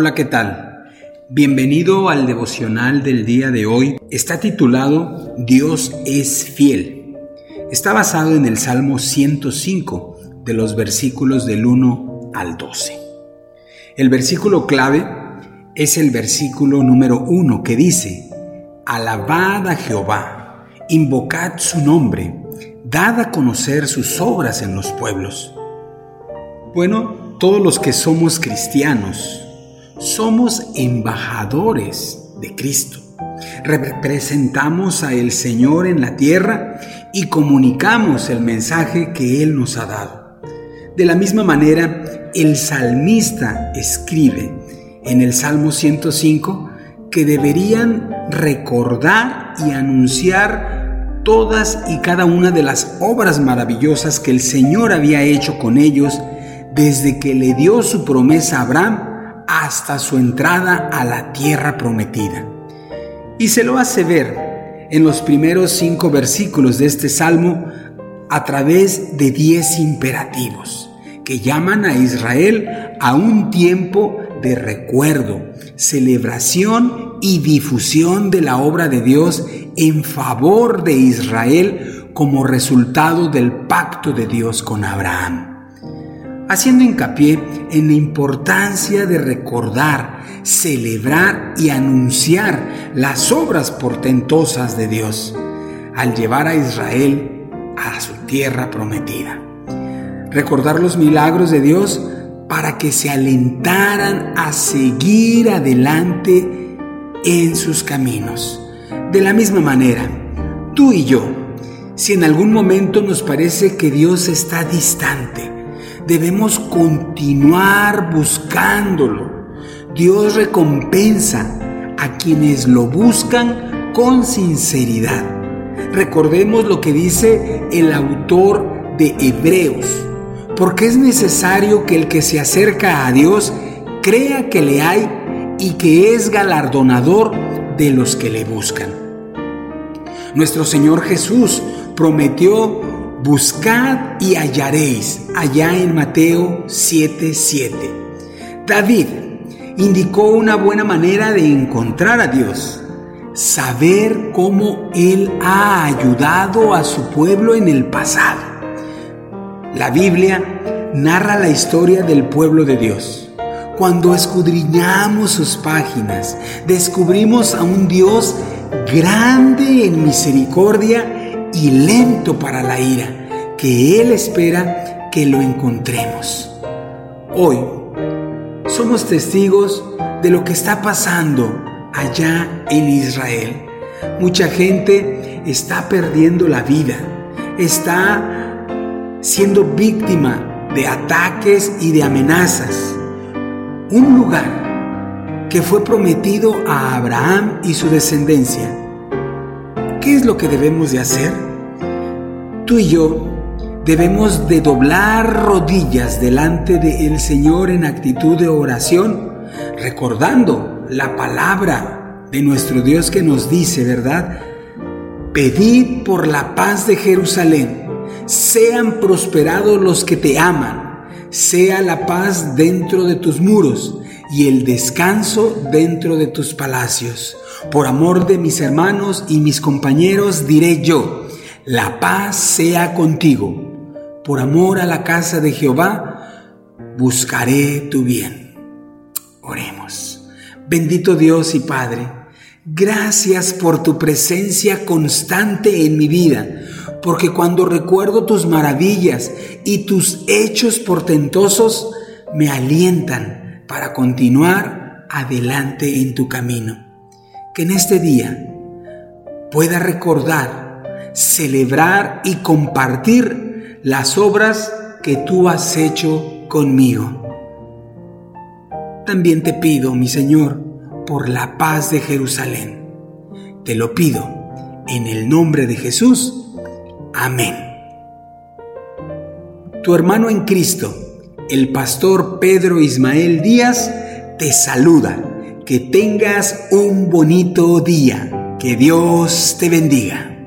Hola, ¿qué tal? Bienvenido al devocional del día de hoy. Está titulado Dios es fiel. Está basado en el Salmo 105 de los versículos del 1 al 12. El versículo clave es el versículo número 1 que dice, Alabad a Jehová, invocad su nombre, dad a conocer sus obras en los pueblos. Bueno, todos los que somos cristianos, somos embajadores de Cristo. Representamos a el Señor en la tierra y comunicamos el mensaje que Él nos ha dado. De la misma manera, el salmista escribe en el Salmo 105 que deberían recordar y anunciar todas y cada una de las obras maravillosas que el Señor había hecho con ellos desde que le dio su promesa a Abraham hasta su entrada a la tierra prometida. Y se lo hace ver en los primeros cinco versículos de este salmo a través de diez imperativos que llaman a Israel a un tiempo de recuerdo, celebración y difusión de la obra de Dios en favor de Israel como resultado del pacto de Dios con Abraham haciendo hincapié en la importancia de recordar, celebrar y anunciar las obras portentosas de Dios al llevar a Israel a su tierra prometida. Recordar los milagros de Dios para que se alentaran a seguir adelante en sus caminos. De la misma manera, tú y yo, si en algún momento nos parece que Dios está distante, debemos continuar buscándolo. Dios recompensa a quienes lo buscan con sinceridad. Recordemos lo que dice el autor de Hebreos, porque es necesario que el que se acerca a Dios crea que le hay y que es galardonador de los que le buscan. Nuestro Señor Jesús prometió Buscad y hallaréis, allá en Mateo 7:7. David indicó una buena manera de encontrar a Dios, saber cómo Él ha ayudado a su pueblo en el pasado. La Biblia narra la historia del pueblo de Dios. Cuando escudriñamos sus páginas, descubrimos a un Dios grande en misericordia y lento para la ira, que Él espera que lo encontremos. Hoy somos testigos de lo que está pasando allá en Israel. Mucha gente está perdiendo la vida, está siendo víctima de ataques y de amenazas. Un lugar que fue prometido a Abraham y su descendencia ¿Qué es lo que debemos de hacer? Tú y yo debemos de doblar rodillas delante del Señor en actitud de oración, recordando la palabra de nuestro Dios que nos dice, ¿verdad? Pedid por la paz de Jerusalén, sean prosperados los que te aman, sea la paz dentro de tus muros y el descanso dentro de tus palacios. Por amor de mis hermanos y mis compañeros diré yo, la paz sea contigo. Por amor a la casa de Jehová, buscaré tu bien. Oremos. Bendito Dios y Padre, gracias por tu presencia constante en mi vida, porque cuando recuerdo tus maravillas y tus hechos portentosos, me alientan para continuar adelante en tu camino que en este día pueda recordar, celebrar y compartir las obras que tú has hecho conmigo. También te pido, mi Señor, por la paz de Jerusalén. Te lo pido en el nombre de Jesús. Amén. Tu hermano en Cristo, el pastor Pedro Ismael Díaz, te saluda que tengas un bonito día. Que Dios te bendiga.